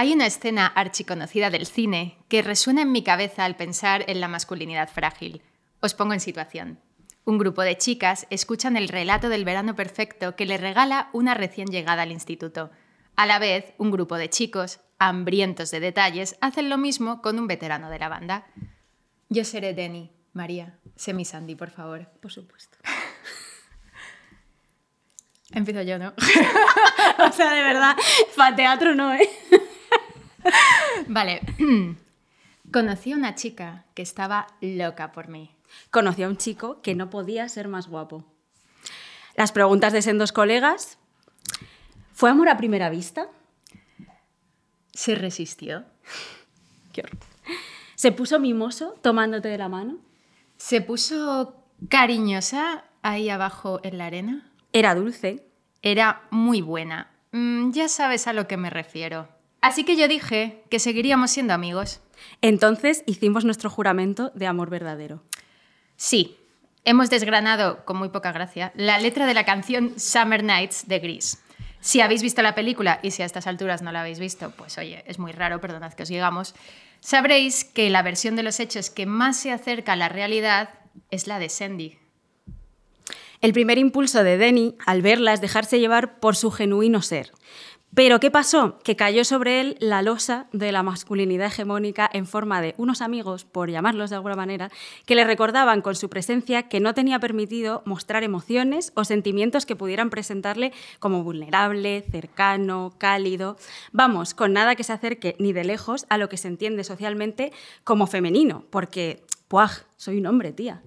Hay una escena archiconocida del cine que resuena en mi cabeza al pensar en la masculinidad frágil. Os pongo en situación. Un grupo de chicas escuchan el relato del verano perfecto que le regala una recién llegada al instituto. A la vez, un grupo de chicos, hambrientos de detalles, hacen lo mismo con un veterano de la banda. Yo seré Denny. María, sé mi Sandy, por favor. Por supuesto. Empiezo yo, ¿no? o sea, de verdad, para teatro no, ¿eh? Vale. Conocí a una chica que estaba loca por mí. Conocí a un chico que no podía ser más guapo. Las preguntas de sendos colegas. ¿Fue amor a primera vista? ¿Se resistió? Qué horror. ¿Se puso mimoso tomándote de la mano? ¿Se puso cariñosa ahí abajo en la arena? Era dulce. Era muy buena. Mm, ya sabes a lo que me refiero. Así que yo dije que seguiríamos siendo amigos. Entonces hicimos nuestro juramento de amor verdadero. Sí, hemos desgranado, con muy poca gracia, la letra de la canción Summer Nights de Grease. Si habéis visto la película y si a estas alturas no la habéis visto, pues oye, es muy raro, perdonad que os llegamos, sabréis que la versión de los hechos que más se acerca a la realidad es la de Sandy. El primer impulso de Denny al verla es dejarse llevar por su genuino ser. Pero ¿qué pasó? Que cayó sobre él la losa de la masculinidad hegemónica en forma de unos amigos, por llamarlos de alguna manera, que le recordaban con su presencia que no tenía permitido mostrar emociones o sentimientos que pudieran presentarle como vulnerable, cercano, cálido. Vamos, con nada que se acerque ni de lejos a lo que se entiende socialmente como femenino, porque, ¡puaj! Soy un hombre, tía.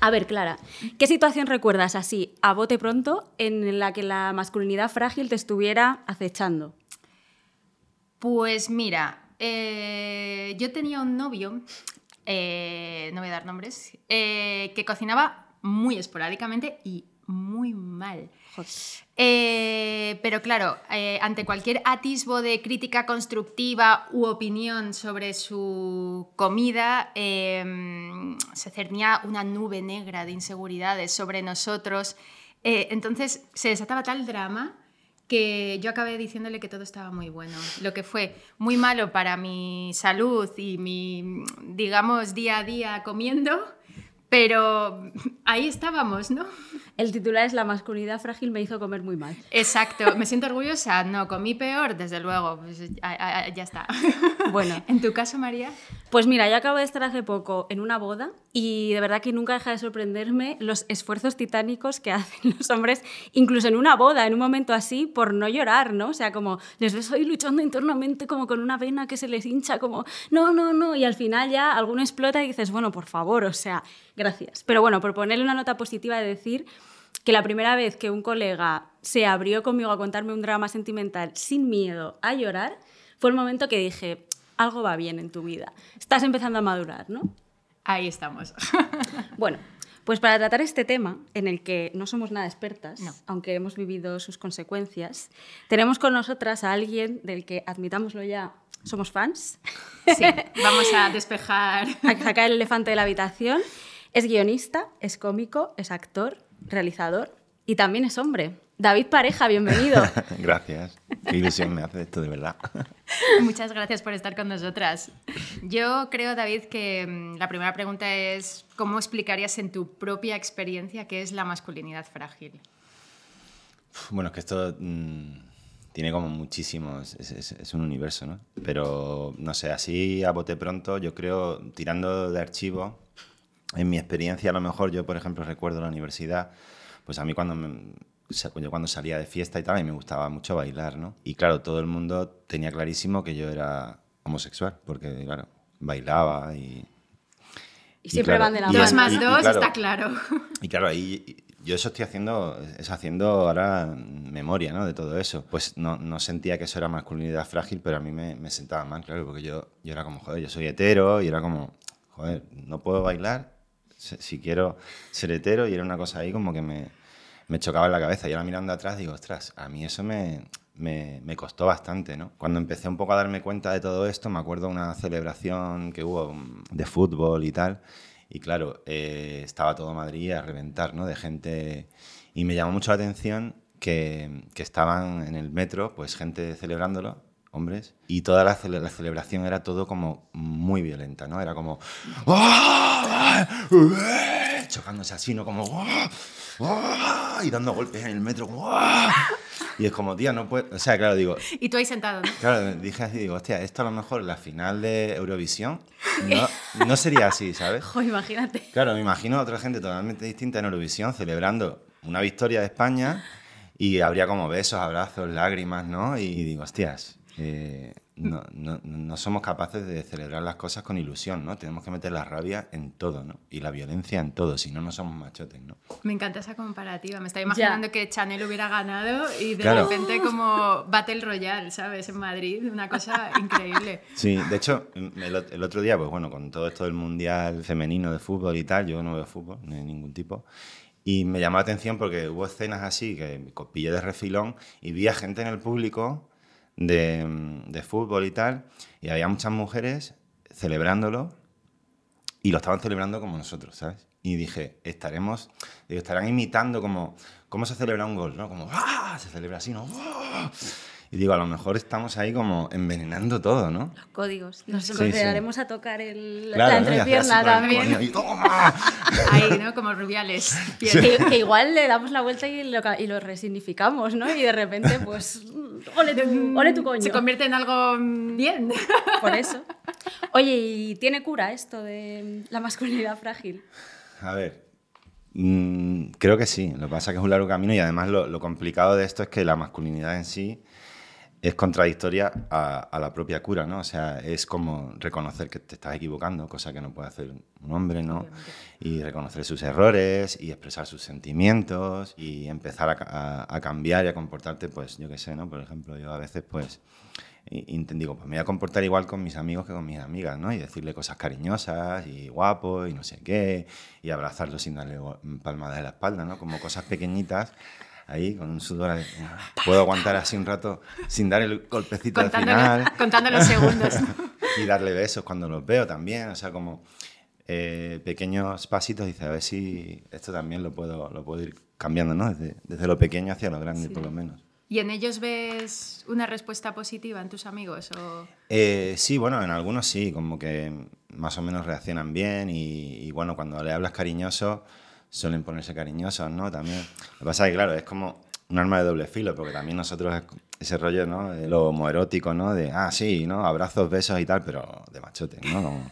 A ver, Clara, ¿qué situación recuerdas así, a bote pronto, en la que la masculinidad frágil te estuviera acechando? Pues mira, eh, yo tenía un novio, eh, no voy a dar nombres, eh, que cocinaba muy esporádicamente y muy mal. Eh, pero claro, eh, ante cualquier atisbo de crítica constructiva u opinión sobre su comida, em, se cernía una nube negra de inseguridades sobre nosotros. Eh, entonces se desataba tal drama que yo acabé diciéndole que todo estaba muy bueno, lo que fue muy malo para mi salud y mi, digamos, día a día comiendo, pero ahí estábamos, ¿no? El titular es La masculinidad frágil me hizo comer muy mal. Exacto. ¿Me siento orgullosa? No, comí peor, desde luego. Pues, ya, está. Bueno. ¿En tu caso, María? Pues mira, yo acabo de estar hace poco en una boda y de verdad que nunca deja de sorprenderme los esfuerzos titánicos que hacen los hombres, incluso en una boda, en un momento así, por no llorar, ¿no? O sea, como les ves ahí luchando internamente como con una vena que se les hincha, como, no, no, no, y al final ya alguno explota y dices, bueno, por favor, o sea, gracias. Pero bueno, por ponerle una nota positiva de decir que la primera vez que un colega se abrió conmigo a contarme un drama sentimental sin miedo a llorar, fue el momento que dije, algo va bien en tu vida, estás empezando a madurar, ¿no? Ahí estamos. bueno, pues para tratar este tema, en el que no somos nada expertas, aunque hemos vivido sus consecuencias, tenemos con nosotras a alguien del que, admitámoslo ya, somos fans. Sí, vamos a despejar. A sacar el elefante de la habitación. Es guionista, es cómico, es actor, realizador y también es hombre. David Pareja, bienvenido. gracias. Qué ilusión me hace esto, de verdad. Muchas gracias por estar con nosotras. Yo creo, David, que mm, la primera pregunta es, ¿cómo explicarías en tu propia experiencia qué es la masculinidad frágil? Bueno, es que esto mm, tiene como muchísimos, es, es, un universo, ¿no? Pero, no sé, así a bote pronto, yo creo, tirando de archivo, en mi experiencia a lo mejor, yo por ejemplo recuerdo la universidad, pues a mí cuando me- o sea, yo cuando salía de fiesta y tal, a mí me gustaba mucho bailar, ¿no? Y claro, todo el mundo tenía clarísimo que yo era homosexual, porque claro, bailaba y... Y siempre claro, van de la y- Dos mano. más y- y dos, claro, está claro. y claro, ahí yo eso estoy haciendo, es haciendo ahora memoria, ¿no? De todo eso. Pues no, no sentía que eso era masculinidad frágil, pero a mí me, me sentaba mal, claro, porque yo, yo era como, joder, yo soy hetero y era como, joder, no puedo bailar si si quiero ser hetero y era una cosa ahí como que me, me chocaba en la cabeza. Y ahora mirando atrás digo, ostras, a mí eso me, me, me costó bastante, ¿no? Cuando empecé un poco a darme cuenta de todo esto, me acuerdo una celebración que hubo mm, de fútbol y tal, y claro, eh, estaba todo Madrid a reventar, ¿no? De gente... Y me llamó mucho la atención que, que estaban en el metro, pues gente celebrándolo, hombres, y toda la, la celebración era todo como muy violenta, ¿no? Era como... chocándose así, ¿no? Como... y dando golpes en el metro. como, y es como, tía, no puedo... O sea, claro, digo, Y tú ahí sentado, ¿no? Claro, dije así, digo, hostia, esto a lo mejor en la final de Eurovisión no, no sería así, ¿sabes? Jo, imagínate. Claro, me imagino a otra gente totalmente distinta en Eurovisión celebrando una victoria de España y habría como besos, abrazos, lágrimas, ¿no? Y digo, hostias, eh, no, no- no somos capaces de celebrar las cosas con ilusión, ¿no? Tenemos que meter la rabia en todo, ¿no? Y la violencia en todo, si no, no somos machotes, ¿no? Me encanta esa comparativa. Me estaba imaginando que Chanel hubiera ganado y de Claro. repente como Battle Royale, ¿sabes? En Madrid, una cosa increíble. Sí, de hecho, el, ot- el otro día, pues bueno, con todo esto del mundial femenino de fútbol y tal, yo no veo fútbol de ningún tipo. Y me llamó la atención porque hubo escenas así que co- pillé de refilón y vi a gente en el público de, mm, de fútbol y tal, y había muchas mujeres celebrándolo y lo estaban celebrando como nosotros, ¿sabes? Y dije, estaremos, digo, estarán imitando como cómo se celebra un gol, ¿no? Como, ¡ah! Se celebra así, ¿no? ¡Ah! Y digo, a lo mejor estamos ahí como envenenando todo, ¿no? Los códigos. Nos Sí, empezaremos a tocar el, Claro, la ¿no? Entrepierna el también. y ¡toma! Ahí, ¿no? Como rubiales. Que, que igual le damos la vuelta y lo, y lo resignificamos, ¿no? Y de repente, pues, ole tu, ole tu coño. Se convierte en algo mm, bien. Por eso. Oye, ¿y tiene cura esto de la masculinidad frágil? A ver, mm, creo que sí. Lo que pasa es que es un largo camino y además lo, lo complicado de esto es que la masculinidad en sí es contradictoria a, a la propia cura, ¿no? O sea, es como reconocer que te estás equivocando, cosa que no puede hacer un hombre, ¿no? Y reconocer sus errores y expresar sus sentimientos y empezar a, a- a cambiar y a comportarte, pues, yo qué sé, ¿no? Por ejemplo, yo a veces, pues, y- digo, pues me voy a comportar igual con mis amigos que con mis amigas, ¿no? Y decirle cosas cariñosas y guapo y no sé qué, y abrazarlo sin darle palmadas en la espalda, ¿no? Como cosas pequeñitas, ahí con un sudor. Puedo aguantar así un rato sin dar el golpecito al final. contando los segundos. y darle besos cuando los veo también, o sea, como eh, pequeños pasitos, dice, a ver si esto también lo puedo, lo puedo ir cambiando, ¿no? Desde, desde lo pequeño hacia lo grande, por lo menos. ¿Y en ellos ves una respuesta positiva en tus amigos? O... Eh, sí, bueno, en algunos sí, como que más o menos reaccionan bien y, y, bueno, cuando le hablas cariñoso suelen ponerse cariñosos, ¿no? También. Lo que pasa es que, claro, es como un arma de doble filo, porque también nosotros es ese rollo, ¿no? Lo homoerótico, ¿no? De, ah, sí, ¿no? Abrazos, besos y tal, pero de machote, ¿no? Como,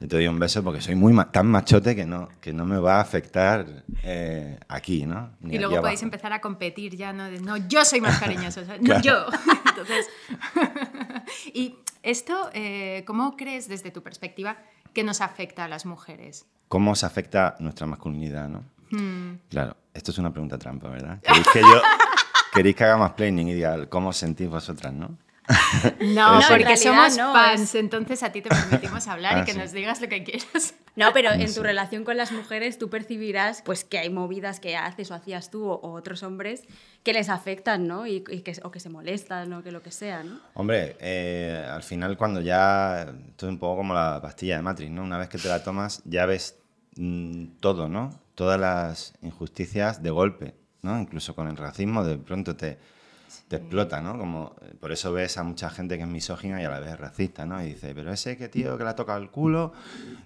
yo te doy un beso porque soy muy ma- tan machote que no, que no me va a afectar eh, aquí, ¿no? Ni Y luego podéis abajo. empezar a competir ya, ¿no? De, no, yo soy más cariñoso, no Claro. yo. Entonces, y esto, eh, ¿cómo crees desde tu perspectiva que nos afecta a las mujeres? ¿Cómo os afecta nuestra masculinidad, no? Hmm. Claro, esto es una pregunta trampa, ¿verdad? ¿Queréis que yo queréis que haga más planning y diga cómo os sentís vosotras, no? No, porque somos no, fans, entonces a ti te permitimos hablar Ah, y que sí. nos digas lo que quieras. No, pero en tu relación con las mujeres tú percibirás pues que hay movidas que haces o hacías tú o, o otros hombres que les afectan, ¿no? Y, y que, o que se molestan o que lo que sea, ¿no? Hombre, eh, al final cuando ya... Esto es un poco como la pastilla de Matrix, ¿no? Una vez que te la tomas ya ves mm, todo, ¿no? Todas las injusticias de golpe, ¿no? Incluso con el racismo de pronto te, te explota, ¿no? Como, eh, por eso ves a mucha gente que es misógina y a la vez racista, ¿no? Y dice, pero ese que tío que le ha tocado el culo,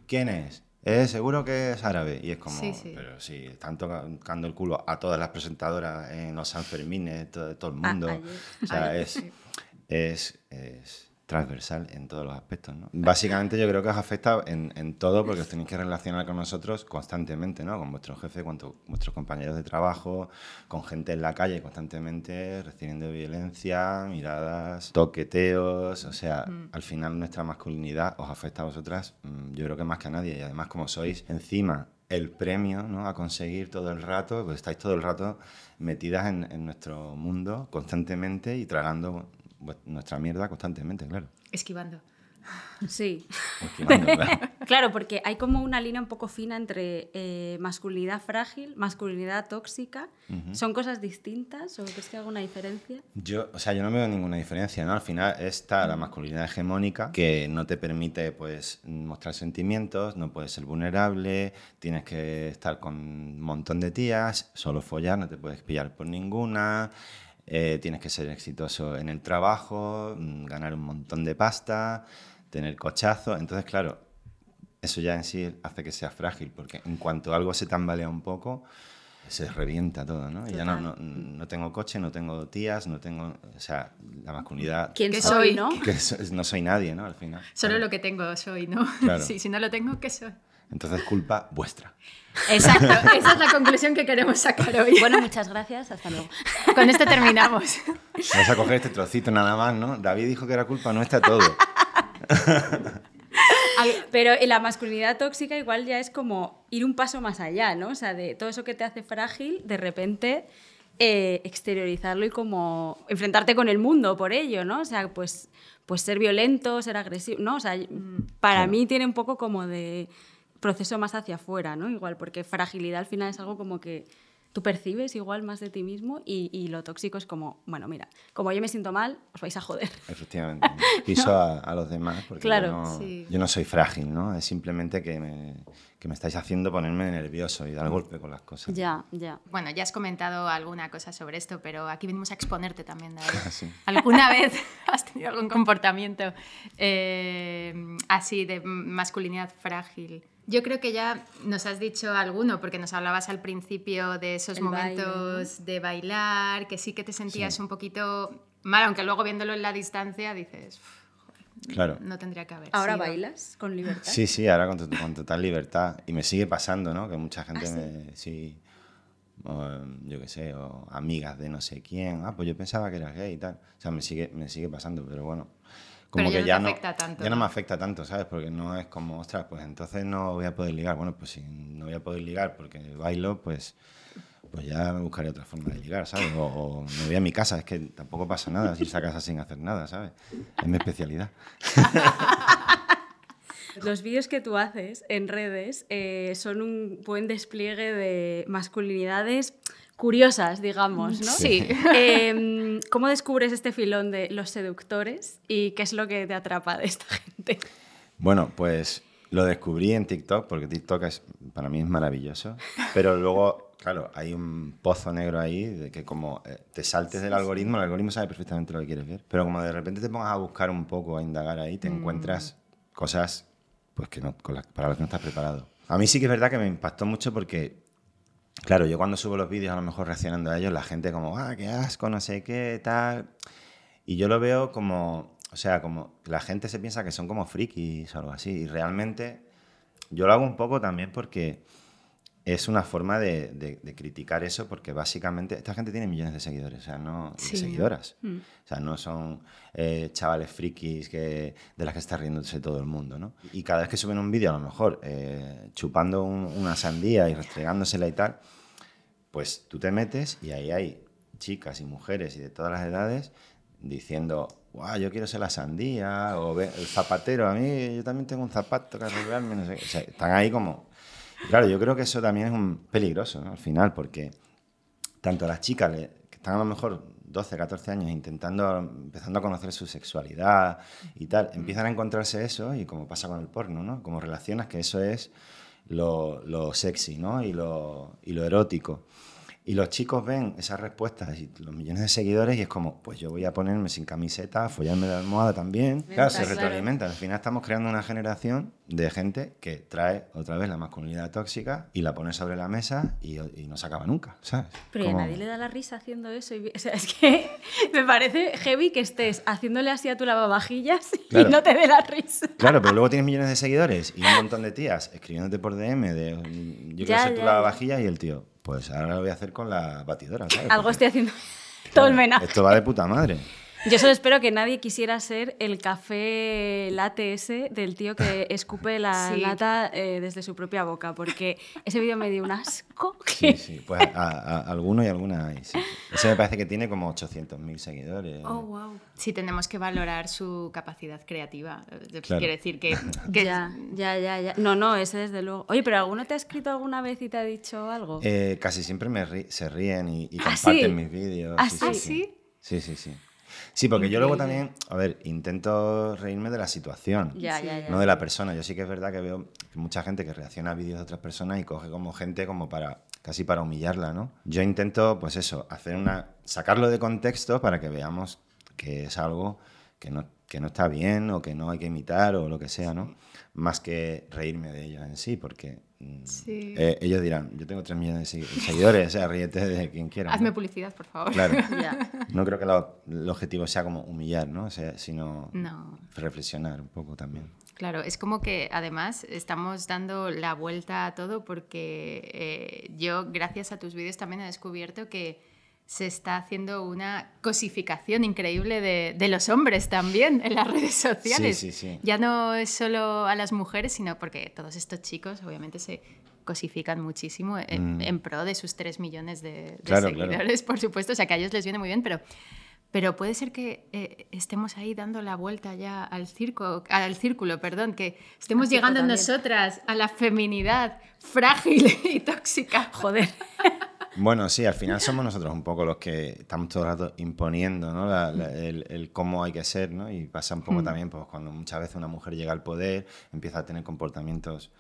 ¿quién es? Eh, seguro que es árabe. Y es como, Sí, sí. pero sí, están tocando el culo a todas las presentadoras en los Sanfermines, todo, todo el A- mundo. ayer. O sea, Ayer, es, sí. es, es, transversal en todos los aspectos. ¿no? Básicamente yo creo que os afecta en, en, todo porque os tenéis que relacionar con nosotros constantemente, ¿no? con vuestro jefe, con tu, vuestros compañeros de trabajo, con gente en la calle constantemente, recibiendo violencia, miradas, toqueteos, o sea, mm. al final nuestra masculinidad os afecta a vosotras, mm, yo creo que más que a nadie, y además como sois encima el premio ¿no? a conseguir todo el rato, pues estáis todo el rato metidas en, en nuestro mundo constantemente y tragando nuestra mierda constantemente, claro. Esquivando. Sí. claro. porque hay como una línea un poco fina entre eh, masculinidad frágil, masculinidad tóxica. ¿Son cosas distintas o crees que hay alguna diferencia? Yo, o sea, yo no veo ninguna diferencia, ¿no? Al final está la masculinidad hegemónica que no te permite, pues, mostrar sentimientos, no puedes ser vulnerable, tienes que estar con un montón de tías, solo follar, no te puedes pillar por ninguna. Eh, tienes que ser exitoso en el trabajo, mm, ganar un montón de pasta, tener cochazo. Entonces, claro, eso ya en sí hace que sea frágil, porque en cuanto algo se tambalea un poco, se revienta todo, ¿no? Y ya no, no, tengo coche, no tengo tías, no tengo, o sea, la masculinidad... ¿Quién soy, no? Que no soy nadie, ¿no? Al final. Solo lo que tengo soy, ¿no? Sí, si no lo tengo, ¿qué soy? Entonces, culpa vuestra. Exacto, esa es la conclusión que queremos sacar hoy. Bueno, muchas gracias, hasta luego. Con esto terminamos. Vamos a coger este trocito nada más, ¿no? David dijo que era culpa nuestra todo. Pero la masculinidad tóxica igual ya es como ir un paso más allá, ¿no? O sea, de todo eso que te hace frágil, de repente eh, exteriorizarlo y como enfrentarte con el mundo por ello, ¿no? O sea, pues, pues ser violento, ser agresivo, ¿no? O sea, para mí tiene un poco como de proceso más hacia afuera, ¿no? Igual, porque fragilidad al final es algo como que tú percibes igual más de ti mismo y, lo tóxico es como, bueno, mira, como yo me siento mal, os vais a joder. Efectivamente. Piso a, los demás porque yo, no, soy frágil, ¿no? Es simplemente que me, que me estáis haciendo ponerme nervioso y dar golpe con las cosas. Ya, ya. Bueno, ya has comentado alguna cosa sobre esto, pero aquí venimos a exponerte también, David. ¿Alguna vez has tenido algún comportamiento eh, así de masculinidad frágil? Yo creo que ya nos has dicho alguno, porque nos hablabas al principio de esos momentos de bailar, que sí que te sentías un poquito mal, aunque luego viéndolo en la distancia dices, claro. no tendría que haber. ¿Ahora bailas con libertad? Sí, sí, ahora con, total libertad. Y me sigue pasando, ¿no? Que mucha gente ¿Ah, me... Sí, yo qué sé, o amigas de no sé quién, ah, pues yo pensaba que eras gay y tal. O sea, me sigue, me sigue pasando, pero bueno, como que ya, no, tanto, ya no me afecta tanto, ¿sabes? Porque no es como, ostras, pues entonces no voy a poder ligar. Bueno, pues si no voy a poder ligar porque bailo, pues, pues ya me buscaré otra forma de ligar, ¿sabes? O, me voy a mi casa, es que tampoco pasa nada si irse a casa sin hacer nada, ¿sabes? Es mi especialidad. Los vídeos que tú haces en redes eh, son un buen despliegue de masculinidades curiosas, digamos, ¿no? Sí. Em, ¿Cómo descubres este filón de los seductores y qué es lo que te atrapa de esta gente? Bueno, pues lo descubrí en TikTok, porque TikTok es, para mí es maravilloso, pero luego, claro, hay un pozo negro ahí de que como eh, te saltes del algoritmo, el algoritmo sabe perfectamente lo que quieres ver, pero como de repente te pongas a buscar un poco, a indagar ahí, te mm. encuentras cosas pues que no, para las que no estás preparado. A mí sí que es verdad que me impactó mucho porque Claro, yo cuando subo los vídeos a lo mejor reaccionando a ellos, la gente como, ah, qué asco, no sé qué, tal. Y yo lo veo como, o sea, como la gente se piensa que son como frikis o algo así. Y realmente yo lo hago un poco también porque es una forma de, criticar eso porque básicamente esta gente tiene millones de seguidores, o sea, no seguidoras. Mm. O sea, no son eh, chavales frikis que, de las que está riéndose todo el mundo, ¿no? Y cada vez que suben un vídeo, a lo mejor eh, chupando una sandía y restregándosela y tal, pues tú te metes y ahí hay chicas y mujeres y de todas las edades diciendo, wow, yo quiero ser la sandía, o el zapatero, a mí yo también tengo un zapato que arreglarme, no sé. O sea, están ahí como Claro, yo creo que eso también es un peligroso al final, porque tanto las chicas que están a lo mejor 12, 14 años intentando, empezando a conocer su sexualidad y tal, empiezan a encontrarse eso y como pasa con el porno, ¿no? Como relacionas que eso es lo, lo sexy, ¿no? Y lo, y lo erótico. Y los chicos ven esas respuestas y los millones de seguidores y es como, pues yo voy a ponerme sin camiseta, follarme la almohada también. Claro, se claro. retroalimentan. Al final estamos creando una generación de gente que trae otra vez la masculinidad tóxica y la pone sobre la mesa y, y no se acaba nunca, ¿sabes? Pero y a Como- nadie le da la risa haciendo eso. y- o sea, es que me parece heavy que estés haciéndole así a tu lavavajillas Claro. y no te dé la risa. Claro, pero luego tienes millones de seguidores y un montón de tías escribiéndote por DM de yo quiero Ya, ser tu ya, lavavajillas y el tío, pues ahora lo voy a hacer con la batidora, ¿sabes? Algo Porque, estoy haciendo todo claro. Esto va de puta madre. Yo solo espero que nadie quisiera ser el café latte ese del tío que escupe la Sí. lata eh, desde su propia boca, porque ese vídeo me dio un asco. Sí, que- sí, pues a, a- a alguno y alguna hay. sí. Ese me parece que tiene como 800.000 seguidores. Oh, wow. Sí, tenemos que valorar su capacidad creativa. Eh, Claro. Quiere decir que, que Ya, ya, ya, ya. No, no, ese desde luego. Oye, pero ¿alguno te ha escrito alguna vez y te ha dicho algo? Eh, casi siempre me ri- se ríen y, y ¿Ah, comparten sí? mis vídeos. ¿Ah, sí, sí? sí, sí. Sí, sí, sí. Porque yo luego también, a ver, intento reírme de la situación, Ya, ya, ya. no de la persona. Yo sí que es verdad que veo que mucha gente que reacciona a vídeos de otras personas y coge como gente como para casi para humillarla, ¿no? Yo intento, pues eso, hacer una sacarlo de contexto para que veamos que es algo que no, que no está bien o que no hay que imitar o lo que sea, ¿no? Más que reírme de ellos en sí, porque mm, Sí. eh, ellos dirán, yo tengo 3 millones de segui- seguidores, o sea, ríete de quien quiera. Hazme ¿no? publicidad, por favor. Claro. No creo que lo- el objetivo sea como humillar, ¿no? O sea, sino No. reflexionar un poco también. Claro, es como que además estamos dando la vuelta a todo porque eh, yo, gracias a tus vídeos, también he descubierto que se está haciendo una cosificación increíble de, de los hombres también en las redes sociales. Sí, sí, sí. Ya no es solo a las mujeres, sino porque todos estos chicos obviamente se cosifican muchísimo en, Mm. en pro de sus 3 millones de, de Claro, claro. seguidores, por supuesto. O sea, que a ellos les viene muy bien, pero pero puede ser que eh, estemos ahí dando la vuelta ya al circo, al círculo, perdón, que estemos llegando también. nosotras a la feminidad frágil y tóxica. Joder. Bueno, sí, al final somos nosotros un poco los que estamos todo el rato imponiendo ¿no? La- la- el, el cómo hay que ser, ¿no? Y pasa un poco también pues, cuando muchas veces una mujer llega al poder, empieza a tener comportamientos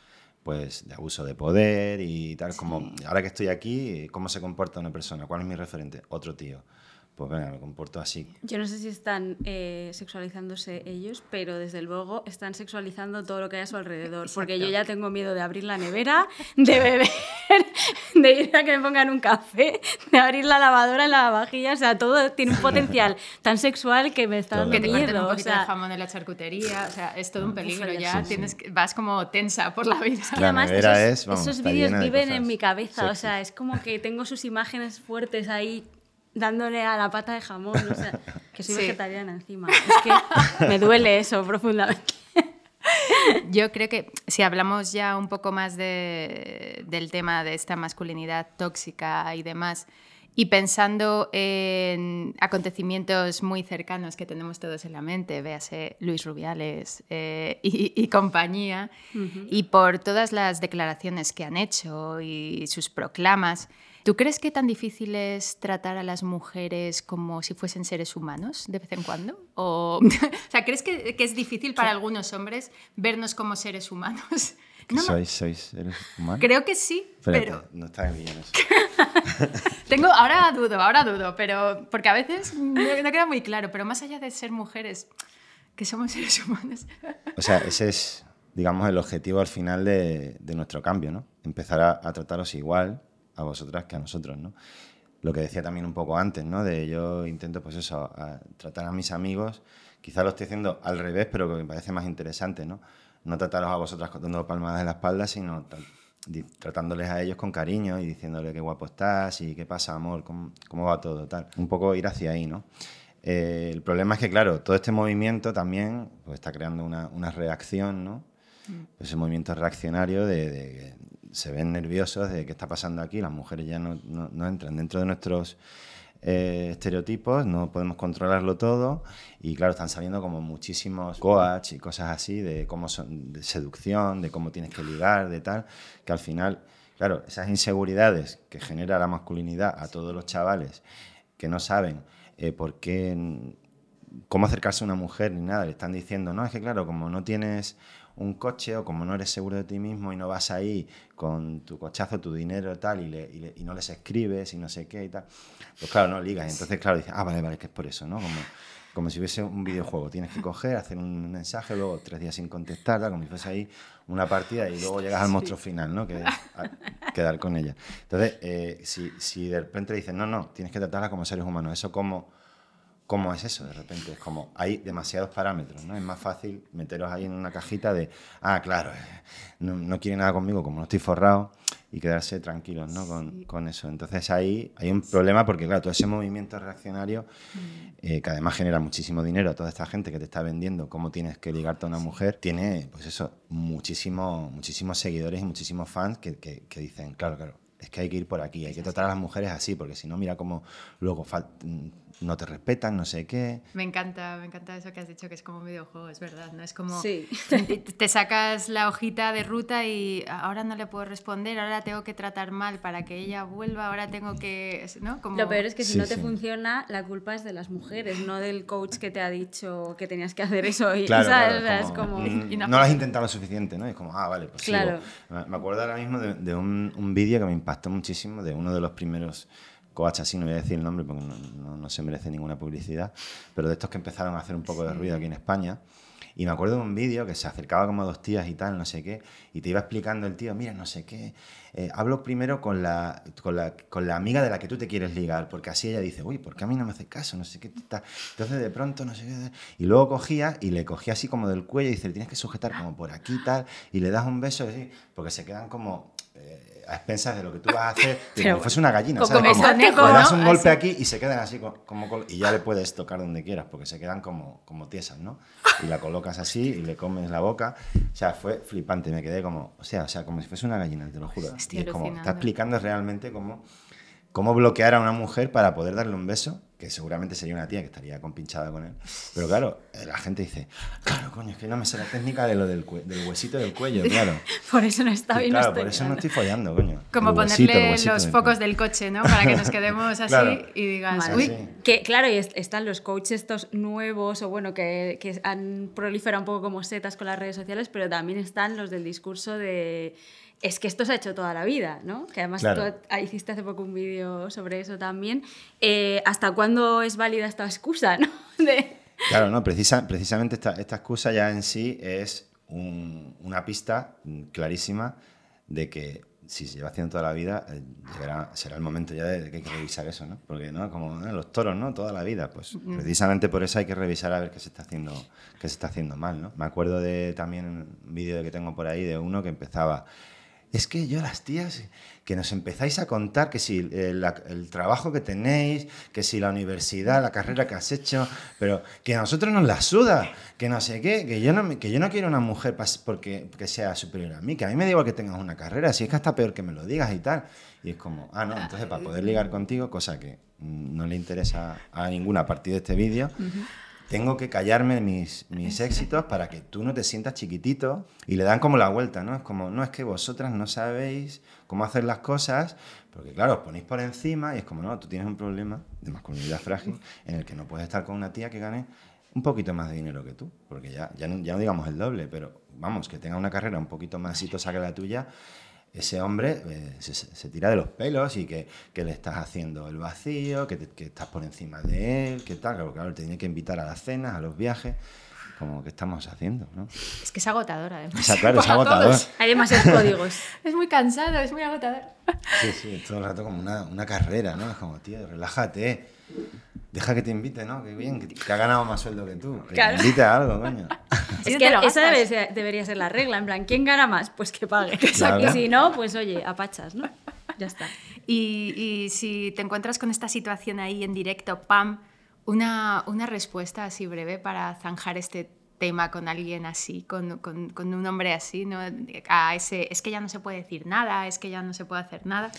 pues de abuso de poder y tal, como ahora que estoy aquí, ¿cómo se comporta una persona? ¿Cuál es mi referente? Otro tío. Pues venga, me comporto así. Yo no sé si están eh, sexualizándose ellos, pero desde luego están sexualizando todo lo que hay a su alrededor. Porque yo ya tengo miedo de abrir la nevera, de beber, de ir a que me pongan un café, de abrir la lavadora, la lavavajillas. O sea, todo tiene un potencial tan sexual que me está dando Que te corten un miedo. O poquito de sea, jamón de la charcutería, o sea, es todo un peligro ya, sí, tienes sí. vas como tensa por la vida. La además, nevera esos, es, vamos, esos vídeos viven en mi cabeza. O sexys. sea, es como que tengo sus imágenes fuertes ahí dándole a la pata de jamón. O sea, que soy Sí. vegetariana encima. Es que me duele eso profundamente. Yo creo que si hablamos ya un poco más de- del tema de esta masculinidad tóxica y demás, y pensando en acontecimientos muy cercanos que tenemos todos en la mente, véase Luis Rubiales eh, y, y compañía, y por todas las declaraciones que han hecho y sus proclamas, ¿tú crees que tan difícil es tratar a las mujeres como si fuesen seres humanos de vez en cuando? O, o sea, ¿crees que, que es difícil para algunos hombres vernos como seres humanos? ¿Que No, no, sois, sois seres humanos? creo que sí, pero no está bien eso. tengo, ahora dudo, ahora dudo, pero porque a veces no, no queda muy claro, pero más allá de ser mujeres, que somos seres humanos. O sea, ese es, digamos, el objetivo al final de, de nuestro cambio, ¿no? Empezar a, a trataros igual a vosotras que a nosotros, ¿no? Lo que decía también un poco antes, ¿no? De yo intento, pues eso, a tratar a mis amigos, quizá lo estoy haciendo al revés, pero que me parece más interesante, ¿no? No trataros a vosotras dando palmadas en la espalda, sino tratándoles a ellos con cariño y diciéndole qué guapo estás y qué pasa, amor, cómo, cómo va todo, tal. Un poco ir hacia ahí, ¿no? Eh, el problema es que, claro, todo este movimiento también pues, está creando una, una reacción, ¿no? Ese movimiento reaccionario de, se ven nerviosos de qué está pasando aquí, las mujeres ya no, no- no entran dentro de nuestros eh, estereotipos, no podemos controlarlo todo y claro, están saliendo como muchísimos coach y cosas así de cómo son, de seducción, de cómo tienes que ligar, de tal, que al final, claro, esas inseguridades que genera la masculinidad a todos los chavales que no saben eh, por qué cómo acercarse a una mujer ni nada. Le están diciendo, no, es que claro, como no tienes un coche o como no eres seguro de ti mismo y no vas ahí con tu cochazo, tu dinero tal, y, le, y, le, y no les escribes y no sé qué y tal, pues claro, no ligas. Entonces, claro, dices, ah, vale, vale, que es por eso, ¿no? Como, como si hubiese un videojuego. Tienes que coger, hacer un mensaje, luego tres días sin contestar, como si fuese ahí una partida y luego llegas al monstruo final, ¿no? Que es quedar con ella. Entonces, eh, si, si, de repente dicen, no, no, tienes que tratarla como seres humanos, eso como... ¿Cómo es eso? De repente es como, hay demasiados parámetros, ¿no? Es más fácil meteros ahí en una cajita de, ah, claro, no, no quiere nada conmigo, como no estoy forrado, y quedarse tranquilos ¿no? con, sí. con, eso. Entonces ahí hay un problema porque, claro, todo ese movimiento reaccionario, mm. eh, que además genera muchísimo dinero a toda esta gente que te está vendiendo cómo tienes que ligarte a una mujer, tiene, pues eso, muchísimo, muchísimos seguidores y muchísimos fans que, que, que dicen, claro, claro, es que hay que ir por aquí, hay que tratar a las mujeres así, porque si no, mira cómo luego no te respetan, no sé qué. Me encanta, me encanta eso que has dicho, que es como un videojuego, es verdad, ¿no? Es como sí. te sacas la hojita de ruta y ahora no le puedo responder, ahora tengo que tratar mal para que ella vuelva, ahora tengo que, ¿no? Como... Lo peor es que si sí, no te sí. funciona, la culpa es de las mujeres, no del coach que te ha dicho que tenías que hacer eso. Y, claro, ¿sabes? claro, como, es como... no, no lo has intentado lo suficiente, ¿no? Y es como, ah, vale, pues claro. Sigo. Me acuerdo ahora mismo de, de un, un vídeo que me impactó muchísimo, de uno de los primeros coach así, no voy a decir el nombre porque no, no, no, se merece ninguna publicidad, pero de estos que empezaron a hacer un poco de ruido aquí en España. Y me acuerdo de un vídeo que se acercaba como a dos tías y tal, no sé qué, y te iba explicando el tío, mira, no sé qué, eh, hablo primero con la, con, la, con la amiga de la que tú te quieres ligar, porque así ella dice, uy, ¿por qué a mí no me hace caso? No sé qué. Tal. Entonces de pronto, no sé qué. Y luego cogía y le cogía así como del cuello y dice, le tienes que sujetar como por aquí y tal, y le das un beso, así, porque se quedan como... Eh, a expensas de lo que tú vas a hacer, como si fuese una gallina, como ¿sabes? Como, conejo, le das ¿no? un golpe así. aquí y se quedan así como, como, y ya le puedes tocar donde quieras, porque se quedan como, como tiesas, ¿no? Y la colocas así y le comes la boca. O sea, fue flipante, me quedé como, o sea, o sea como si fuese una gallina, te lo juro. Estoy y es como, está explicando realmente cómo, cómo bloquear a una mujer para poder darle un beso que seguramente sería una tía que estaría compinchada con él. Pero claro, eh, la gente dice, claro, coño, es que no me sé la técnica de lo del, del huesito del cuello, claro. por eso no está bien. Claro, no por eso no estoy follando, coño. Como el ponerle huesito, huesito los del focos del coche, ¿no? Para que nos quedemos así claro. y digas, vale. uy. Que, claro, y están los coaches estos nuevos, o bueno, que, que han proliferado un poco como setas con las redes sociales, pero también están los del discurso de es que esto se ha hecho toda la vida, ¿no? Que además claro. tú hiciste hace poco un vídeo sobre eso también. Eh, ¿Hasta cuándo es válida esta excusa, no? De... Claro, no, precisa, precisamente esta, esta, excusa ya en sí es un, una pista clarísima de que si se lleva haciendo toda la vida, eh, llegará, será el momento ya de que hay que revisar eso, ¿no? Porque, ¿no? Como ¿no? los toros, ¿no? Toda la vida, pues precisamente por eso hay que revisar a ver qué se está haciendo, qué se está haciendo mal, ¿no? Me acuerdo de también un vídeo que tengo por ahí de uno que empezaba es que yo las tías que nos empezáis a contar que si el, el, trabajo que tenéis, que si la universidad, la carrera que has hecho, pero que a nosotros nos la suda, que no sé qué, que yo no, que yo no quiero una mujer porque, que sea superior a mí, que a mí me da igual que tengas una carrera, si es que hasta peor que me lo digas y tal. Y es como, ah, no, entonces para poder ligar contigo, cosa que no le interesa a ninguna a partir de este vídeo, uh -huh tengo que callarme mis, mis éxitos para que tú no te sientas chiquitito y le dan como la vuelta, ¿no? Es como, no, es que vosotras no sabéis cómo hacer las cosas, porque claro, os ponéis por encima y es como, no, tú tienes un problema de masculinidad frágil en el que no puedes estar con una tía que gane un poquito más de dinero que tú, porque ya, ya, no, ya no digamos el doble, pero vamos, que tenga una carrera un poquito más exitosa que la tuya, ese hombre eh, se, se, tira de los pelos y que, que, le estás haciendo el vacío, que, te, que, estás por encima de él, que tal, claro, claro, te tiene que invitar a las cenas, a los viajes, como que estamos haciendo, ¿no? Es que es agotador, además. O sea, claro, es agotador. Todos. Hay demasiados códigos. es muy cansado, es muy agotador. Sí, sí, todo el rato como una, una carrera, ¿no? Es como, tío, relájate. Deja que te invite, ¿no? Que bien, que, que ha ganado más sueldo que tú. Que claro. te invite a algo, coño. Es que esa debe ser, debería ser la regla, en plan, ¿quién gana más? Pues que pague. Claro. Y si no, pues oye, apachas, ¿no? Ya está. Y, y, si te encuentras con esta situación ahí en directo, pam, una, una respuesta así breve para zanjar este tema con alguien así, con, con, con, un hombre así, ¿no? A ese, es que ya no se puede decir nada, es que ya no se puede hacer nada.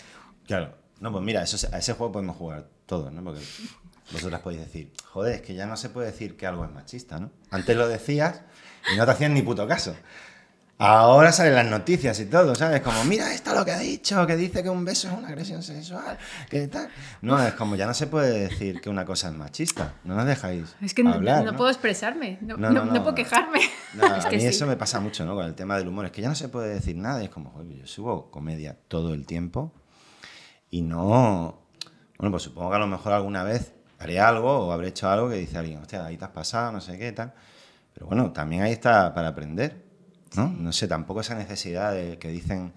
Claro. No, pues mira, eso, a ese juego podemos jugar todos, ¿no? Porque vosotras podéis decir, joder, es que ya no se puede decir que algo es machista, ¿no? Antes lo decías y no te hacían ni puto caso. Ahora salen las noticias y todo, ¿sabes? Como, mira esto lo que ha dicho, que dice que un beso es una agresión sexual, que tal. No, es como, ya no se puede decir que una cosa es machista. No nos dejáis Es que no, hablar, no ¿no? puedo expresarme, no, No, no- puedo quejarme. No, Es a que mí sí. eso me pasa mucho, ¿no? Con el tema del humor. Es que ya no se puede decir nada. y Es como, joder, yo subo comedia todo el tiempo y no... Bueno, pues supongo que a lo mejor alguna vez haré algo o habré hecho algo que dice alguien, hostia, ahí te has pasado, no sé qué, tal. Pero bueno, también ahí está para aprender, ¿no? No sé, tampoco esa necesidad de que dicen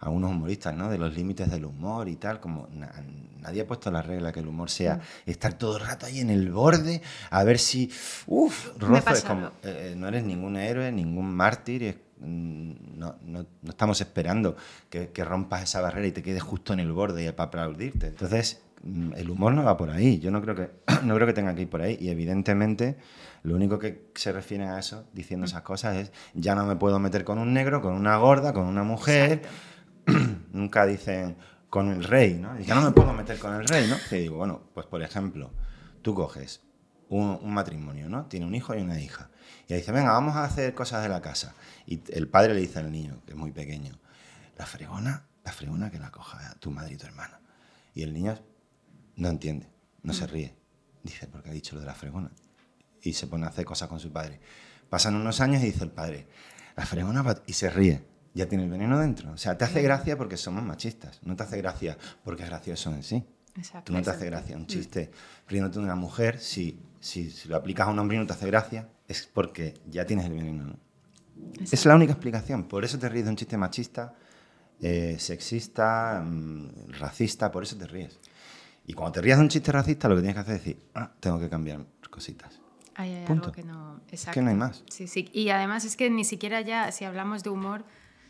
algunos humoristas, ¿no? De los límites del humor y tal, como na- nadie ha puesto la regla que el humor sea estar todo el rato ahí en el borde, a ver si, uff, como, algo. eh, no eres ningún héroe, ningún mártir, es- mm, no, no- no estamos esperando que, que rompas esa barrera y te quedes justo en el borde para aplaudirte. Entonces, mm, el humor no va por ahí, yo no creo que, no creo que tenga que ir por ahí y evidentemente lo único que se refieren a eso, diciendo esas cosas, es ya no me puedo meter con un negro, con una gorda, con una mujer, nunca dicen con el rey, ¿no? Ya no me puedo meter con el rey, ¿no? Que digo, bueno, pues por ejemplo, tú coges un, un matrimonio, ¿no? Tiene un hijo y una hija. Y dice, venga, vamos a hacer cosas de la casa. Y el padre le dice al niño, que es muy pequeño, la fregona, la fregona que la coja tu madre y tu hermana. Y el niño no entiende, no se ríe. Dice, porque ha dicho lo de la fregona. Y se pone a hacer cosas con su padre. Pasan unos años y dice el padre, la fregona, va-". y se ríe. Ya tiene el veneno dentro. O sea, te hace gracia porque somos machistas. No te hace gracia porque es gracioso en sí. Exacto. Tú no te hace gracia un chiste riéndote de una mujer. Si, si, si lo aplicas a un hombre y no te hace gracia, es porque ya tienes el veneno. ¿no? Es la única explicación. Por eso te ríes de un chiste machista, eh, sexista, mm, racista, por eso te ríes. Y cuando te ríes de un chiste racista, lo que tienes que hacer es decir, ah, tengo que cambiar cositas. Hay algo Punto. que no. Es que no hay más. Sí, sí. Y además es que ni siquiera ya, si hablamos de humor,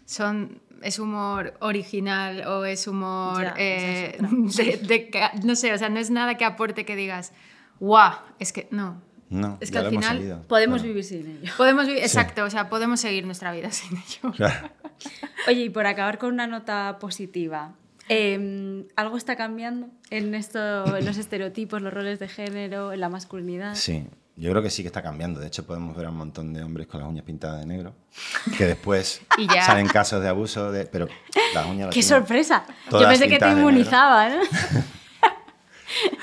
son, es humor original o es humor. Ya, eh, esa es de- de que- no sé, o sea, no es nada que aporte que digas, guau, es que no. No, Es que ya al lo hemos final. Podemos Claro. vivir sin ello. Podemos vivir, exacto, o sea, podemos seguir nuestra vida sin ello. Claro. Oye, y por acabar con una nota positiva, eh, ¿algo está cambiando en, esto, en los estereotipos, los roles de género, en la masculinidad? Sí, yo creo que sí que está cambiando. De hecho, podemos ver a un montón de hombres con las uñas pintadas de negro, que después Y ya. salen casos de abuso, de, pero las uñas las ¡Qué sorpresa! Yo pensé que te inmunizaba, ¿no?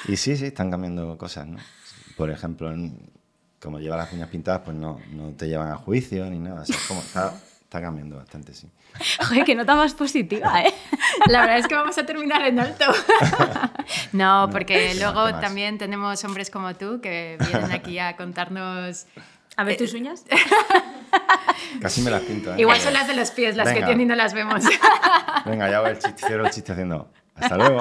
Y sí, sí, están cambiando cosas, ¿no? Por ejemplo, en- como lleva las uñas pintadas, pues no, no te llevan a juicio ni nada. O sea, es como, está, está cambiando bastante, sí. Joder, qué nota más positiva, ¿eh? La verdad es que vamos a terminar en alto. no, porque no, luego también tenemos hombres como tú que vienen aquí a contarnos. A ver tus uñas. Casi me las pinto, ¿eh? Igual son las de los pies las que tienen y no las vemos. Venga, ya voy el chiste, cierro el chiste haciendo. Hasta luego.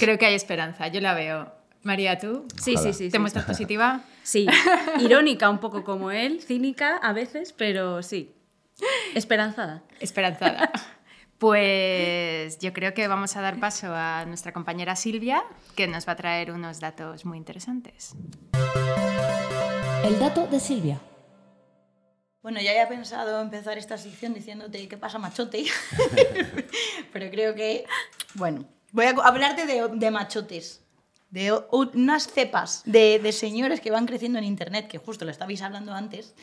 Creo que hay esperanza, yo la veo. María, ¿tú? Sí, Ojalá. sí, sí. ¿Te sí. muestras positiva? Sí, irónica un poco como él, cínica a veces, pero sí. Esperanzada. Esperanzada. Pues yo creo que vamos a dar paso a nuestra compañera Silvia, que nos va a traer unos datos muy interesantes. El dato de Silvia. Bueno, ya había pensado empezar esta sección diciéndote qué pasa machote, pero creo que, bueno, voy a hablarte de, de machotes, de unas cepas de, de señores que van creciendo en Internet, que justo lo estabais hablando antes,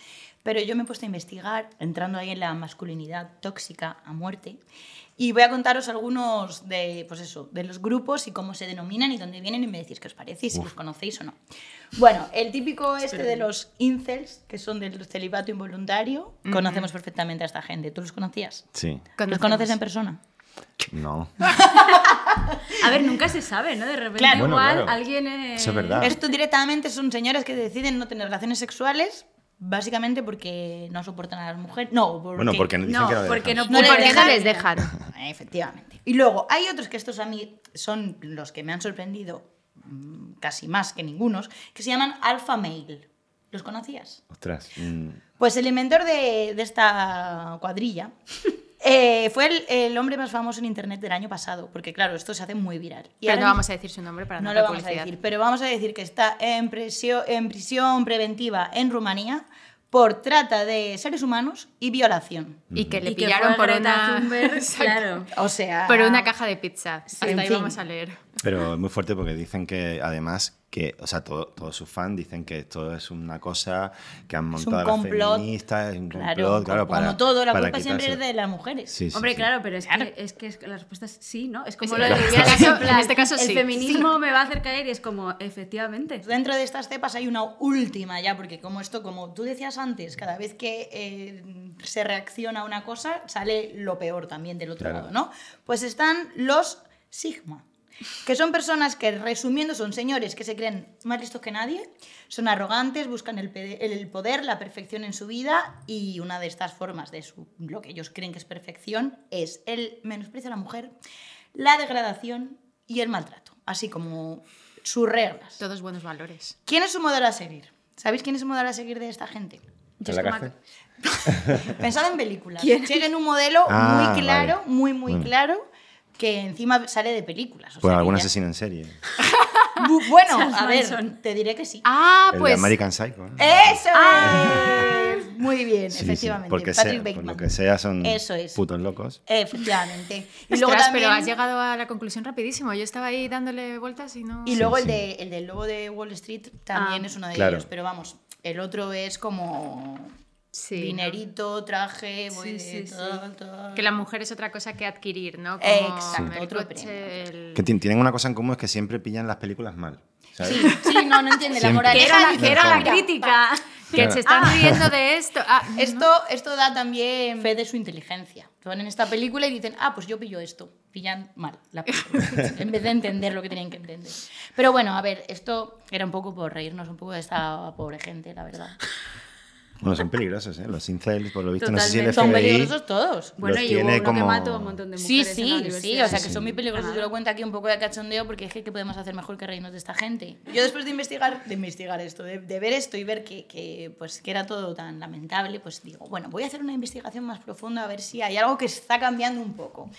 pero yo me he puesto a investigar, entrando ahí en la masculinidad tóxica a muerte, y voy a contaros algunos de, pues eso, de los grupos y cómo se denominan y dónde vienen y me decís qué os parece y si los conocéis o no. Bueno, el típico este de los incels, que son del celibato involuntario, conocemos perfectamente a esta gente. ¿Tú los conocías? Sí. ¿Los conoces en persona? No. A ver, nunca se sabe, ¿no? De repente Claro. Bueno, igual claro. alguien... eh, Eso es verdad. Esto directamente son señores que deciden no tener relaciones sexuales, básicamente porque no soportan a las mujeres. No, porque... Bueno, porque dicen No, que lo porque dejan. no ¿Y le por qué no dejan. les dejan? Efectivamente. Y luego, hay otros que estos a mí son los que me han sorprendido mm, casi más que ningunos, que se llaman alpha male. ¿Los conocías? Ostras. mm, Pues el inventor de, de esta cuadrilla eh, fue el, el hombre más famoso en internet del año pasado, porque claro, esto se hace muy viral. Y Pero no vamos a decir su nombre para no, lo vamos a publicidad. decir, pero vamos a decir que está en prisión, en prisión preventiva en Rumanía por trata de seres humanos y violación. Y que le y pillaron por una... Claro. O sea, Por una caja de pizza. Hasta en ahí fin. vamos a leer. Pero es muy fuerte porque dicen que además que, o sea, todo- todos sus fans dicen que esto es una cosa que han montado las feministas, es un Claro, complot, claro, como para, todo, la para culpa siempre es de las mujeres. Sí, sí, Hombre, sí. claro, pero es, Claro. Que, es que la respuesta es sí, ¿no? Es como Sí, lo de claro. En este caso- este caso el sí. feminismo me va a hacer caer y es como, efectivamente. Dentro de estas cepas hay una última ya, porque como esto, como tú decías antes, cada vez que eh, se reacciona a una cosa, sale lo peor también del otro Claro. lado, ¿no? Pues están los Sigma, que son personas que, resumiendo, son señores que se creen más listos que nadie, son arrogantes, buscan el, poder, la perfección en su vida, y una de estas formas de su, lo que ellos creen que es perfección es el menosprecio a la mujer, la degradación y el maltrato, así como sus reglas. Todos buenos valores. ¿Quién es su modelo a seguir? ¿Sabéis quién es su modelo a seguir de esta gente? ¿En la cárcel? Pensad en películas. Siguen un modelo Ah, muy claro, vale. muy, muy Bueno. claro, que encima sale de películas. o Pues sea algún ya- asesino en serie. Bu- Bueno, a ver, te diré que sí. Ah, el pues. de American Psycho. ¿no? ¡Eso es! Muy bien, Sí, sí, efectivamente. porque Patrick sea- por lo que sea son Eso es. putos locos. Efectivamente. Y luego también... pero has llegado a la conclusión rapidísimo. Yo estaba ahí dándole vueltas y no. Y luego Sí, el, sí. de, el del lobo de Wall Street también Ah. es uno de Claro. ellos. Pero vamos, el otro es como Sí, dinerito, traje, Sí, voy de sí, sí. tal, tal. Que la mujer es otra cosa que adquirir, ¿no? Como Exacto, otro coche, premio. el- Que ti- tienen una cosa en común es que siempre pillan las películas mal. ¿sabes? Sí, sí, no, no entiende. La moraleja Que era la, dice, que era la mira, crítica. Que Claro. se están riendo de esto. Ah, Esto, esto da también fe de su inteligencia. Que van en esta película y dicen, ah, pues yo pillo esto. Pillan mal la película, en vez de entender lo que tenían que entender. Pero bueno, a ver, esto era un poco por reírnos un poco de esta pobre gente, la verdad. Bueno, son peligrosos, ¿eh? Los incels, por lo visto, no sé si el Totalmente. Son FBI... peligrosos todos. Bueno, y tiene uno como- que mató a un montón de Sí, mujeres en la sí, sí, o sea que Sí, son muy sí. peligrosos. Yo lo cuento aquí un poco de cachondeo porque es que ¿qué podemos hacer mejor que reírnos de esta gente? Yo después de investigar, de investigar esto, de, de ver esto y ver que, que, pues, que era todo tan lamentable, pues digo, bueno, voy a hacer una investigación más profunda a ver si hay algo que está cambiando un poco.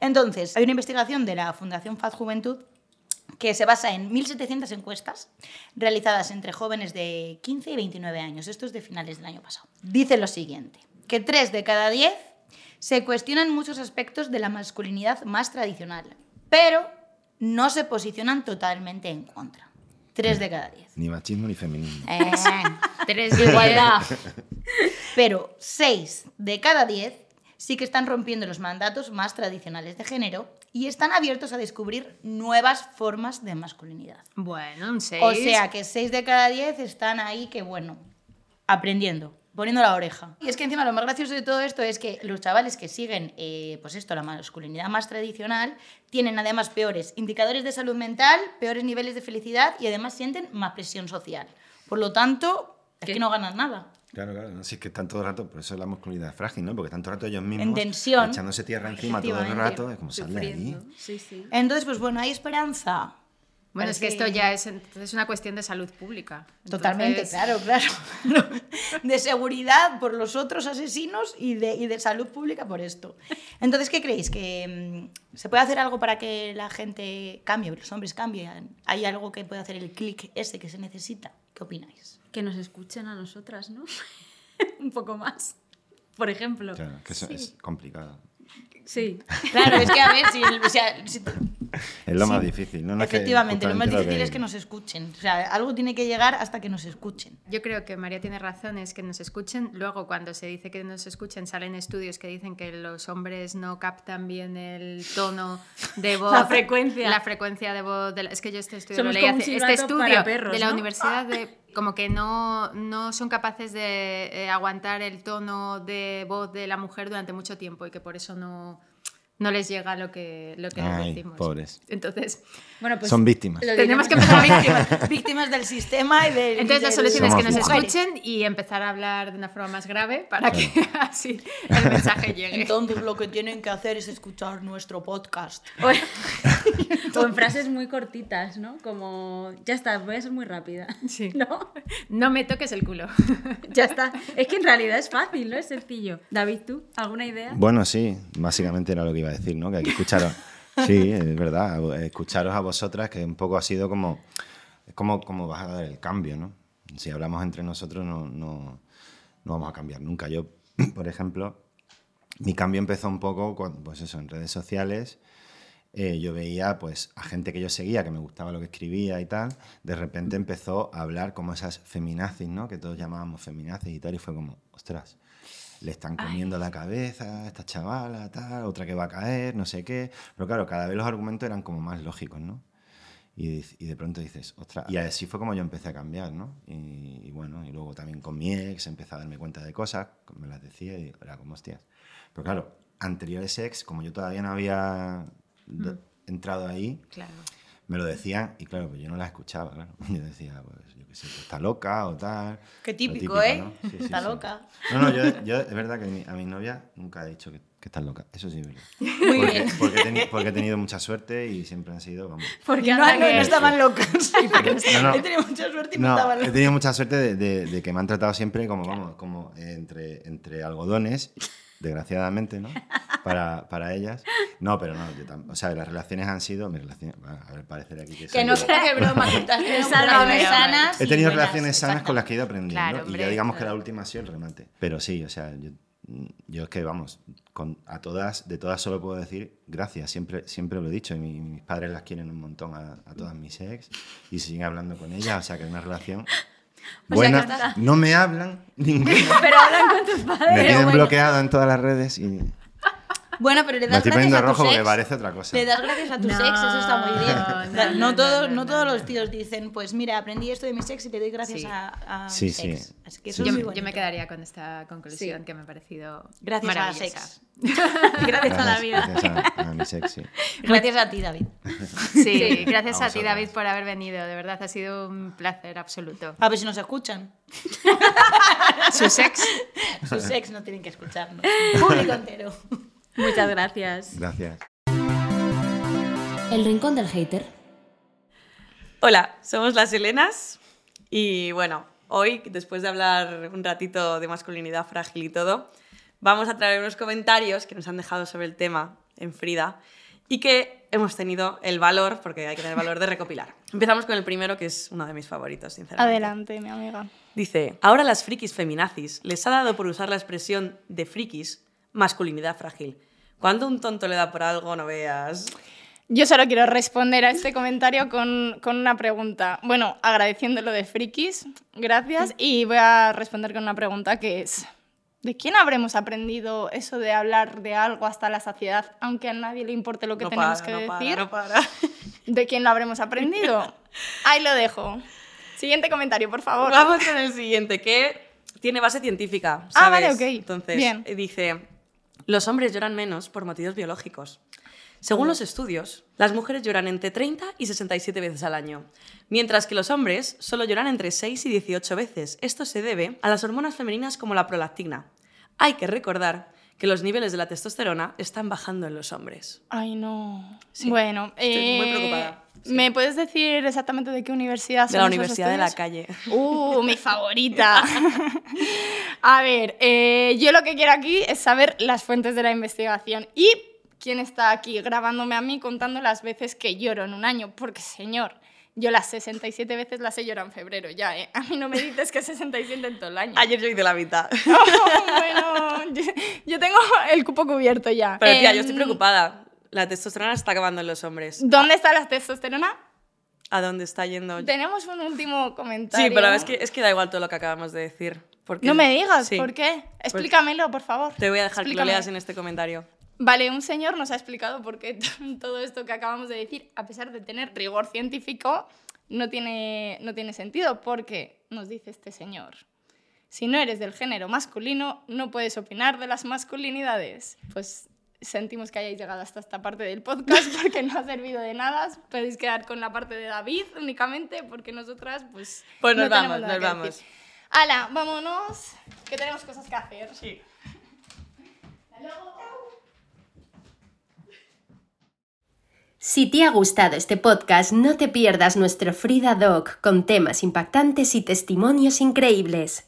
Entonces, hay una investigación de la Fundación Faz Juventud que se basa en 1.700 encuestas realizadas entre jóvenes de 15 y 29 años. Esto es de finales del año pasado. Dice lo siguiente, que 3 de cada 10 se cuestionan muchos aspectos de la masculinidad más tradicional, pero no se posicionan totalmente en contra. 3 de cada 10. Ni machismo ni feminismo. Eh, tres de igualdad. Pero 6 de cada 10 sí que están rompiendo los mandatos más tradicionales de género y están abiertos a descubrir nuevas formas de masculinidad. Bueno, un 6. O sea que 6 de cada 10 están ahí que, bueno, aprendiendo, poniendo la oreja. Y es que encima lo más gracioso de todo esto es que los chavales que siguen, eh, pues esto, la masculinidad más tradicional, tienen además peores indicadores de salud mental, peores niveles de felicidad y además sienten más presión social. Por lo tanto, es ¿Qué? que no ganan nada. Claro, claro. No, si es que están todo el rato, por eso la masculinidad es frágil, ¿no? Porque están todo el rato ellos mismos En tensión. echándose tierra encima todo el rato. Es como sale de ahí. Sí, sí. Entonces, pues bueno, hay esperanza. Bueno, es que esto ya es, entonces, una cuestión de salud pública. Totalmente, claro, claro. De seguridad por los otros asesinos y de, y de salud pública por esto. Entonces, ¿qué creéis? ¿Que mm, se puede hacer algo para que la gente cambie, los hombres cambien? ¿Hay algo que puede hacer el clic ese que se necesita? ¿Qué opináis? Que nos escuchen a nosotras, ¿no? Un poco más. Por ejemplo. Claro, que eso es complicado. Sí. Claro, es que a ver, si, el- o sea, si- Es lo Sí, más difícil, ¿no? No es que efectivamente, lo más difícil es que nos escuchen. O sea, algo tiene que llegar hasta que nos escuchen. Yo creo que María tiene razón, es que nos escuchen. Luego, cuando se dice que nos escuchen, salen estudios que dicen que los hombres no captan bien el tono de voz. La frecuencia. La frecuencia de voz. de la- es que yo este estudio Somos lo leí hace- Este estudio perros, de la ¿no? universidad de. Como que no, no son capaces de eh, aguantar el tono de voz de la mujer durante mucho tiempo y que por eso no, no les llega lo que, lo que les Ay, decimos. pobres. Entonces, Bueno, pues. Son víctimas. tenemos que empezar a víctimas, víctimas del sistema y del. Entonces y la solución es que nos mujeres. escuchen y empezar a hablar de una forma más grave para que así el mensaje llegue. Entonces lo que tienen que hacer es escuchar nuestro podcast. O en frases muy cortitas, ¿no? Como, ya está, voy a ser muy rápida. Sí. ¿No? No me toques el culo. Ya está. Es que en realidad es fácil, ¿no? Es sencillo. David, ¿tú? ¿Alguna idea? Bueno, sí, básicamente era lo que iba a decir, ¿no? Que hay que escucharos. Sí, es verdad, escucharos a vosotras, que un poco ha sido como. Es como, como vas a dar el cambio, ¿no? Si hablamos entre nosotros, no, no, no vamos a cambiar nunca. Yo, por ejemplo, mi cambio empezó un poco, cuando, pues eso, en redes sociales. Eh, yo veía pues a gente que yo seguía, que me gustaba lo que escribía y tal, de repente empezó a hablar como esas feminazis, ¿no? Que todos llamábamos feminazis y tal, y fue como, ostras, le están comiendo la cabeza a esta chavala, tal, otra que va a caer, no sé qué. Pero claro, cada vez los argumentos eran como más lógicos, ¿no? Y, de pronto dices, ostras, y así fue como yo empecé a cambiar, ¿no? Y, y bueno, y luego también con mi ex empecé a darme cuenta de cosas, me las decía y era como, hostias. Pero claro, anteriores ex, como yo todavía no había d- entrado ahí, Claro. me lo decían y claro, pues yo no las escuchaba, claro. Yo decía, pues yo qué sé, pues, está loca o tal. Qué Lo típico, ¿eh? ¿no? Sí, sí, Está sí. loca. No, no, yo, yo es verdad que mi- a mi novia nunca he dicho que, que estás loca, eso sí es verdad. Muy porque, bien. Porque he, teni- porque he tenido mucha suerte y siempre han sido como... Porque No, anda no, no estaban locas. No, no. He tenido mucha suerte y no, No, estaban he locas. tenido mucha suerte de, de- de que me han tratado siempre como, vamos, como eh, entre, entre algodones, desgraciadamente, ¿no? Para, para ellas. No, pero no, yo tam- o sea, las relaciones han sido, mis relaciones, bueno, a ver, parecer aquí que, no sea que broma, que estás teniendo relaciones sanas. He tenido relaciones sanas con las que he ido aprendiendo Claro, y ya digamos que la última ha sido el remate. Pero sí, o sea, yo, yo es que, vamos, con, a todas, de todas solo puedo decir gracias, siempre, siempre lo he dicho y mi- mis padres las quieren un montón a, a todas mis ex y siguen hablando con ellas, o sea que es una relación buena. no me hablan, ninguna. Pero hablan con tus padres. Me tienen bueno. bloqueado en todas las redes y Bueno, pero le me das estoy gracias a tus rojo porque ex. parece otra cosa. Le das gracias a tus No, ex, eso está muy bien. no, todos, no, no no, todos los tíos dicen, pues mira, aprendí esto de mis ex y le doy gracias Sí. a, a Sí, sí. ex. Así que eso Sí, es Yo, muy me- bonito. yo me quedaría con esta conclusión que me ha parecido Gracias a las maravillosa. ex. Gracias a la vida. Gracias a, a mis ex, sí. Gracias a ti, David. Sí, gracias a ti, a. David, por haber venido. De verdad, ha sido un placer absoluto. A ver si nos escuchan. Sus ex. Sus ex no tienen que escucharnos. Público entero. Muchas gracias. Gracias. El rincón del hater. Hola, somos las Helenas y bueno, hoy, después de hablar un ratito de masculinidad frágil y todo, vamos a traer unos comentarios que nos han dejado sobre el tema en Frida y que hemos tenido el valor, porque hay que tener valor de recopilar. Empezamos con el primero, que es uno de mis favoritos, sinceramente. Adelante, mi amiga. Dice, ahora las frikis feminazis les ha dado por usar la expresión de frikis masculinidad frágil. Cuando un tonto le da por algo, no veas... Yo solo quiero responder a este comentario con, con una pregunta. Bueno, agradeciendo lo de frikis, gracias. Y voy a responder con una pregunta que es, ¿de quién habremos aprendido eso de hablar de algo hasta la saciedad, aunque a nadie le importe lo que no tenemos para, que no decir? para, no para. ¿De quién lo habremos aprendido? Ahí lo dejo. Siguiente comentario, por favor. Vamos con el siguiente, que tiene base científica. Ah, ¿sabes? vale, ok. Entonces, Bien. dice, los hombres lloran menos por motivos biológicos. Según los estudios, las mujeres lloran entre 30 y 67 veces al año, mientras que los hombres solo lloran entre 6 y 18 veces. Esto se debe a las hormonas femeninas como la prolactina. Hay que recordar que los niveles de la testosterona están bajando en los hombres. Ay, no. Sí, Bueno, estoy muy eh, preocupada, sí. ¿Me puedes decir exactamente de qué universidad De la son Universidad de la? Calle. Uh, mi favorita. A ver, eh, yo lo que quiero aquí es saber las fuentes de la investigación y quién está aquí grabándome a mí contando las veces que lloro en un año, porque señor, yo las 67 veces las he llorado en febrero ya, ¿eh? A mí no me dices que 67 en todo el año. Ayer yo hice la mitad. bueno, yo, yo tengo el cupo cubierto ya. Pero tía, yo Em, estoy preocupada. La testosterona está acabando en los hombres. ¿Dónde está la testosterona? ¿A dónde está yendo? Tenemos un último comentario. Sí, pero es que, es que da igual todo lo que acabamos de decir. Porque, No me digas, Sí. ¿por qué? Explícamelo, por favor. Te voy a dejar que Explícame. lo leas en este comentario. Vale, un señor nos ha explicado por qué todo esto que acabamos de decir, a pesar de tener rigor científico, no tiene, no tiene sentido, porque nos dice este señor, si no eres del género masculino, no puedes opinar de las masculinidades. Pues sentimos que hayáis llegado hasta esta parte del podcast porque no ha servido de nada. Podéis quedar con la parte de David únicamente porque nosotras pues... Pues nos no tenemos vamos, nos vamos. decir. Hala, vámonos, que tenemos cosas que hacer. Sí. Si te ha gustado este podcast, no te pierdas nuestro Frida Doc con temas impactantes y testimonios increíbles.